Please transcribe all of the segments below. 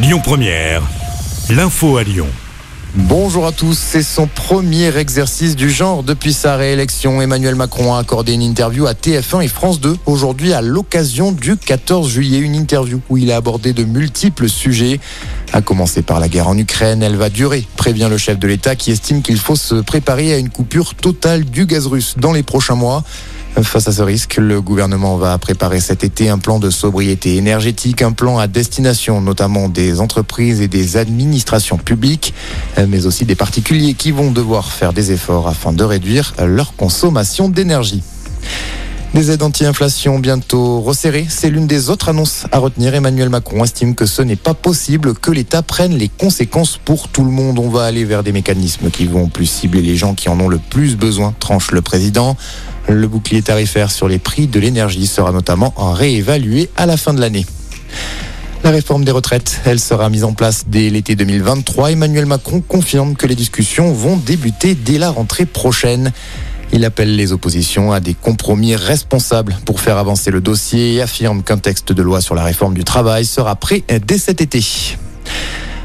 Lyon Première, l'info à Lyon. Bonjour à tous, c'est son premier exercice du genre depuis sa réélection. Emmanuel Macron a accordé une interview à TF1 et France 2 aujourd'hui à l'occasion du 14 juillet. Une interview où il a abordé de multiples sujets. À commencer par la guerre en Ukraine, elle va durer, prévient le chef de l'État qui estime qu'il faut se préparer à une coupure totale du gaz russe dans les prochains mois. Face à ce risque, le gouvernement va préparer cet été un plan de sobriété énergétique, un plan à destination notamment des entreprises et des administrations publiques, mais aussi des particuliers qui vont devoir faire des efforts afin de réduire leur consommation d'énergie. Des aides anti-inflation bientôt resserrées, c'est l'une des autres annonces à retenir. Emmanuel Macron estime que ce n'est pas possible que l'État prenne les conséquences pour tout le monde. On va aller vers des mécanismes qui vont plus cibler les gens qui en ont le plus besoin, tranche le président. Le bouclier tarifaire sur les prix de l'énergie sera notamment réévalué à la fin de l'année. La réforme des retraites, elle sera mise en place dès l'été 2023. Emmanuel Macron confirme que les discussions vont débuter dès la rentrée prochaine. Il appelle les oppositions à des compromis responsables pour faire avancer le dossier et affirme qu'un texte de loi sur la réforme du travail sera prêt dès cet été.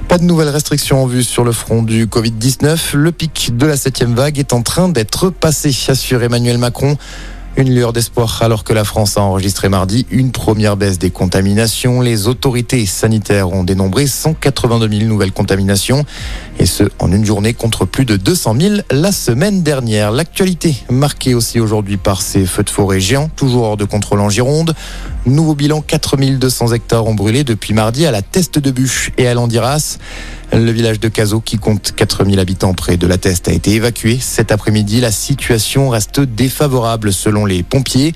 Pas de nouvelles restrictions en vue sur le front du Covid-19. Le pic de la septième vague est en train d'être passé, assure Emmanuel Macron. Une lueur d'espoir alors que la France a enregistré mardi une première baisse des contaminations. Les autorités sanitaires ont dénombré 182 000 nouvelles contaminations et ce en une journée contre plus de 200 000 la semaine dernière. L'actualité marquée aussi aujourd'hui par ces feux de forêt géants, toujours hors de contrôle en Gironde. Nouveau bilan, 4200 hectares ont brûlé depuis mardi à la Teste de Bûche et à Landiras. Le village de Cazaux, qui compte 4000 habitants près de la Teste, a été évacué. Cet après-midi, la situation reste défavorable selon les pompiers.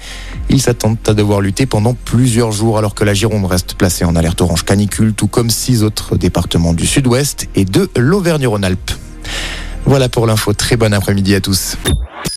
Ils s'attendent à devoir lutter pendant plusieurs jours alors que la Gironde reste placée en alerte orange canicule, tout comme six autres départements du sud-ouest et de l'Auvergne-Rhône-Alpes. Voilà pour l'info. Très bon après-midi à tous.